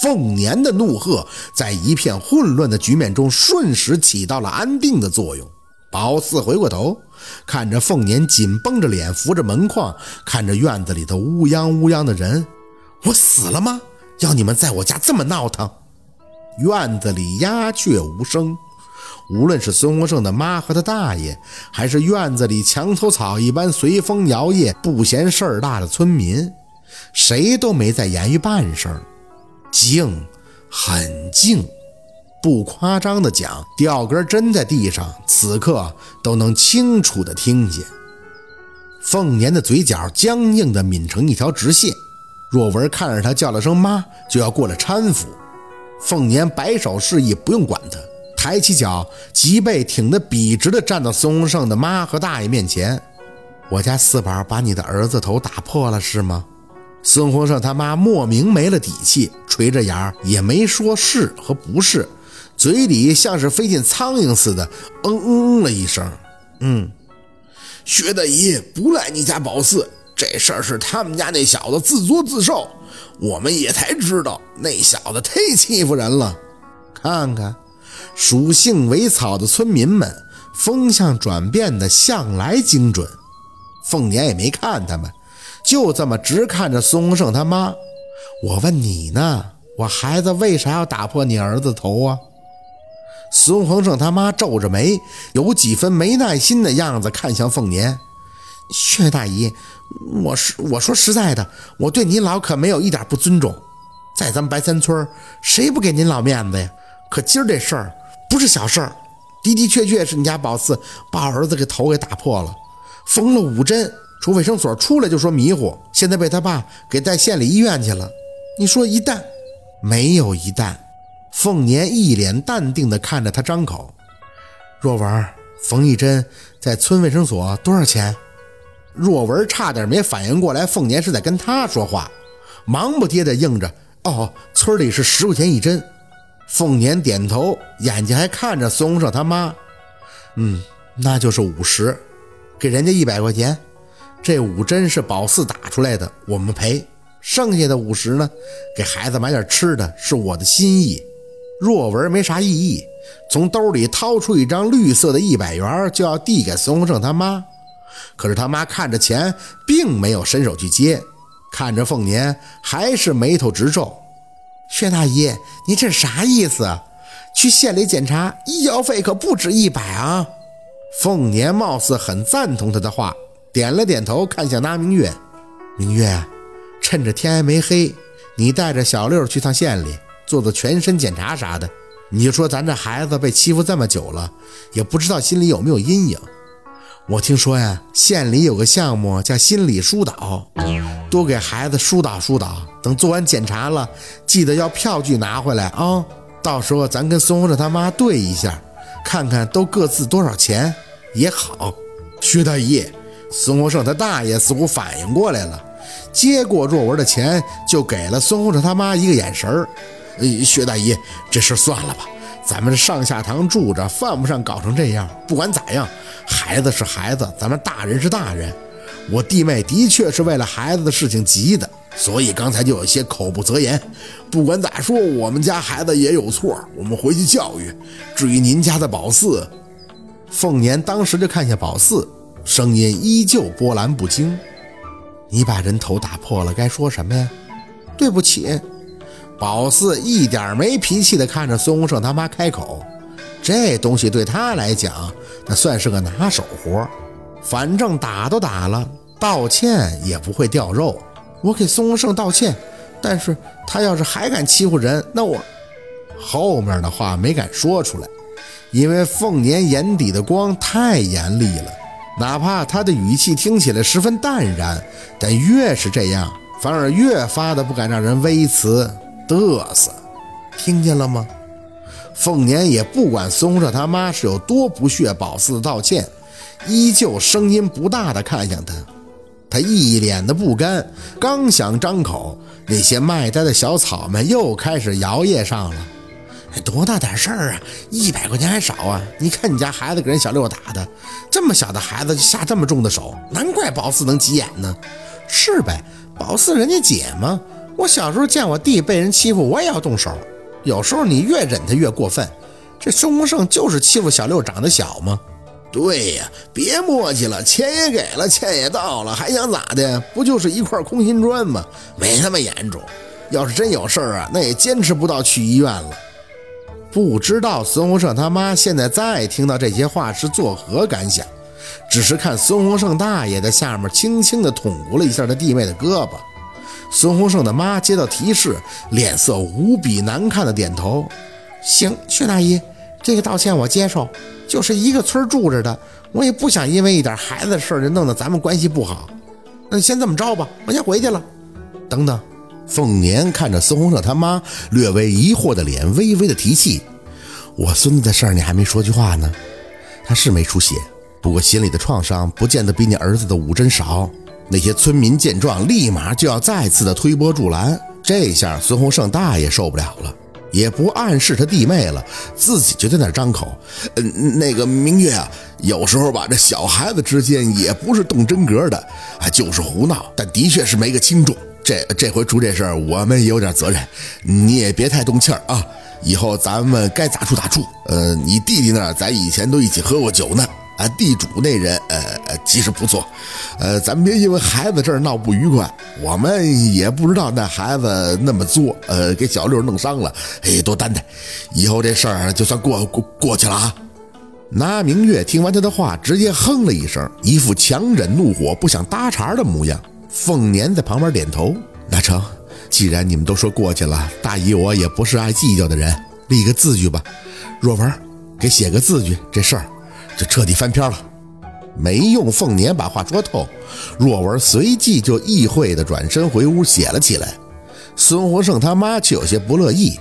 凤年的怒喝在一片混乱的局面中瞬时起到了安定的作用。宝四回过头，看着凤年紧绷着脸扶着门框，看着院子里头乌泱乌泱的人，我死了吗？要你们在我家这么闹腾？院子里鸦雀无声，无论是孙洪胜的妈和他大爷，还是院子里墙头草一般随风摇曳、不嫌事儿大的村民，谁都没再言语半声。静，很静，不夸张的讲，吊根针在地上，此刻都能清楚的听见。凤年的嘴角僵硬的抿成一条直线，若文看着他叫了声妈，就要过来搀扶。凤年摆手示意不用管他，抬起脚，脊背挺得笔直的站到孙洪胜的妈和大爷面前。我家四宝把你的儿子头打破了是吗？孙洪胜他妈莫名没了底气，垂着眼也没说是和不是，嘴里像是飞进苍蝇似的，嗯嗯了一声。嗯，薛大姨不赖你家宝四，这事儿是他们家那小子自作自受，我们也才知道那小子忒欺负人了。看看，属性为草的村民们，风向转变的向来精准。凤年也没看他们。就这么直看着孙洪胜他妈，我问你呢，我孩子为啥要打破你儿子头啊？孙洪胜他妈皱着眉，有几分没耐心的样子，看向凤年。薛大姨，我是我说实在的，我对您老可没有一点不尊重，在咱们白山村，谁不给您老面子呀？可今儿这事儿不是小事儿，的的确确是你家宝四把我儿子给头给打破了，缝了五针。从卫生所出来就说迷糊，现在被他爸给带县里医院去了。你说一旦没有一旦，凤年一脸淡定地看着他张口。若文缝一针在村卫生所多少钱？若文差点没反应过来，凤年是在跟他说话，忙不迭地应着：“哦，村里是十块钱一针。”凤年点头，眼睛还看着孙洪胜他妈：“嗯，那就是五十，给人家一百块钱。”这五针是宝四打出来的，我们赔。剩下的五十呢，给孩子买点吃的，是我的心意。若文没啥异议，从兜里掏出一张绿色的一百元，就要递给孙洪胜他妈。可是他妈看着钱，并没有伸手去接，看着凤年，还是眉头直皱。薛大姨，你这是啥意思？去县里检查，医药费可不止一百啊！凤年貌似很赞同他的话。点了点头，看向那明月。明月，趁着天还没黑，你带着小六去趟县里做做全身检查啥的。你就说咱这孩子被欺负这么久了，也不知道心里有没有阴影。我听说呀，县里有个项目叫心理疏导，多给孩子疏导疏导。等做完检查了，记得要票据拿回来啊。到时候咱跟孙红胜他妈对一下，看看都各自多少钱也好。薛大姨。孙洪胜他大爷似乎反应过来了，接过若文的钱，就给了孙洪胜他妈一个眼神儿。薛大姨，这事算了吧，咱们上下堂住着，犯不上搞成这样。不管咋样，孩子是孩子，咱们大人是大人。我弟妹的确是为了孩子的事情急的，所以刚才就有些口不择言。不管咋说，我们家孩子也有错，我们回去教育。至于您家的宝四，凤年当时就看向宝四。声音依旧波澜不惊。你把人头打破了，该说什么呀？对不起。宝四一点没脾气的看着孙洪胜他妈开口，这东西对他来讲，那算是个拿手活。反正打都打了，道歉也不会掉肉。我给孙洪胜道歉，但是他要是还敢欺负人，那我……后面的话没敢说出来，因为凤年眼底的光太严厉了。哪怕他的语气听起来十分淡然，但越是这样，反而越发的不敢让人微词嘚瑟。听见了吗？凤年也不管松着他妈是有多不屑宝四道歉，依旧声音不大的看向他。他一脸的不甘，刚想张口，那些卖呆的小草们又开始摇曳上了。多大点事儿啊！一百块钱还少啊！你看你家孩子给人小六打的，这么小的孩子就下这么重的手，难怪宝四能急眼呢。是呗，宝四人家姐嘛，我小时候见我弟被人欺负，我也要动手。有时候你越忍他越过分。这孙洪胜就是欺负小六长得小吗？对呀，别磨叽了，钱也给了，钱也到了，还想咋的？不就是一块空心砖吗？没那么严重。要是真有事儿啊，那也坚持不到去医院了。不知道孙洪胜他妈现在再听到这些话是作何感想？只是看孙洪胜大爷在下面轻轻地捅咕了一下他弟妹的胳膊。孙洪胜的妈接到提示，脸色无比难看的点头：“行，薛大姨，这个道歉我接受。就是一个村住着的，我也不想因为一点孩子的事就弄得咱们关系不好。那先这么着吧，我先回去了。等等。”凤年看着孙洪胜他妈略微疑惑的脸，微微的提气：“我孙子的事儿你还没说句话呢。他是没出血，不过心里的创伤不见得比你儿子的五针少。”那些村民见状，立马就要再次的推波助澜。这下孙洪胜大爷受不了了，也不暗示他弟妹了，自己就在那张口：“嗯，那个明月啊，有时候吧，这小孩子之间也不是动真格的，啊，就是胡闹，但的确是没个轻重。这这回出这事儿，我们也有点责任，你也别太动气儿啊。以后咱们该咋处咋处。呃，你弟弟那儿，咱以前都一起喝过酒呢。”啊，地主那人，呃呃，其实不错，呃，咱别因为孩子这儿闹不愉快，我们也不知道那孩子那么作，呃，给小六弄伤了，哎，多担待，以后这事儿就算过过过去了啊。那明月听完他的话，直接哼了一声，一副强忍怒火不想搭茬的模样。凤年在旁边点头，那成，既然你们都说过去了，大姨我也不是爱计较的人，立个字据吧，若文，给写个字据，这事儿。就彻底翻篇了，没用凤年把话说透，若文随即就意会的转身回屋写了起来。孙洪胜他妈却有些不乐意：“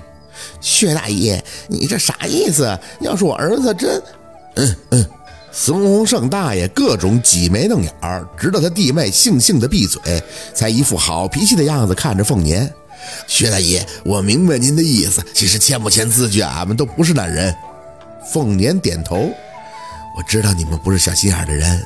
薛大爷，你这啥意思？要是我儿子真……嗯嗯。”孙洪胜大爷各种挤眉弄眼儿，直到他弟妹悻悻的闭嘴，才一副好脾气的样子看着凤年：“薛大爷，我明白您的意思，其实签不签字据，俺们都不是那人。”凤年点头。我知道你们不是小心眼的人，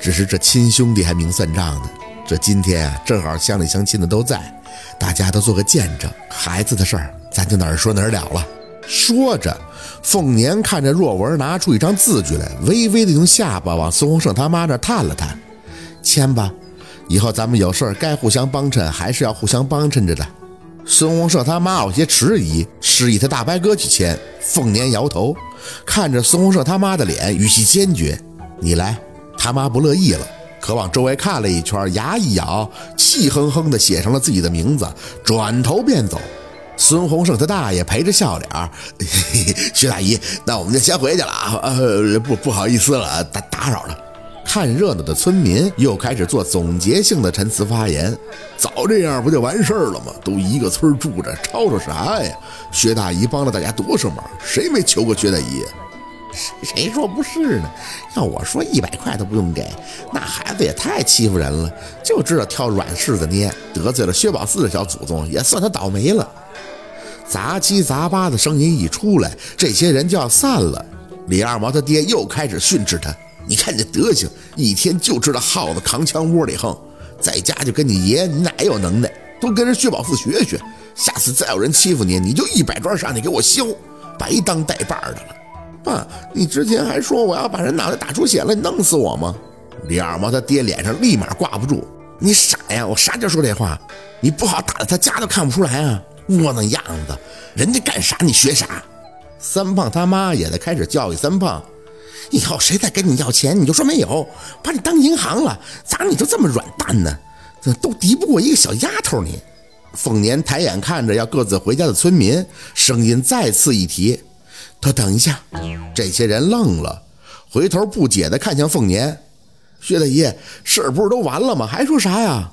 只是这亲兄弟还明算账呢。这今天啊，正好乡里乡亲的都在，大家都做个见证。孩子的事儿，咱就哪儿说哪儿了了。说着，凤年看着若文拿出一张字据来，微微的用下巴往孙洪胜他妈那探了探，签吧。以后咱们有事儿该互相帮衬，还是要互相帮衬着的。孙洪胜他妈有些迟疑，示意他大伯哥去签。凤年摇头。看着孙洪胜他妈的脸，语气坚决：“你来。”他妈不乐意了，可往周围看了一圈，牙一咬，气哼哼地写上了自己的名字，转头便走。孙洪胜他大爷陪着笑脸：“薛大姨，那我们就先回去了啊！呃，不不好意思了，打打扰了。”看热闹的村民又开始做总结性的陈词发言：“早这样不就完事儿了吗？都一个村住着，吵吵啥呀？薛大姨帮了大家多少忙，谁没求过薛大姨？谁谁说不是呢？要我说，一百块都不用给。那孩子也太欺负人了，就知道挑软柿子捏，得罪了薛宝四的小祖宗，也算他倒霉了。”杂七杂八的声音一出来，这些人就要散了。李二毛他爹又开始训斥他。你看你这德行，一天就知道耗子扛枪窝里横，在家就跟你爷，你哪有能耐？多跟人薛宝四学学，下次再有人欺负你，你就一百砖上去给我削，白当带把的了。爸，你之前还说我要把人脑袋打出血来弄死我吗？李二毛他爹脸上立马挂不住，你傻呀！我啥时候说这话？你不好打的他家都看不出来啊！窝囊样子，人家干啥你学啥？三胖他妈也在开始教育三胖。以后谁再跟你要钱，你就说没有，把你当银行了。咋你就这么软蛋呢？都敌不过一个小丫头你。凤年抬眼看着要各自回家的村民，声音再次一提：“他等一下。”这些人愣了，回头不解的看向凤年：“薛大爷，事儿不是都完了吗？还说啥呀？”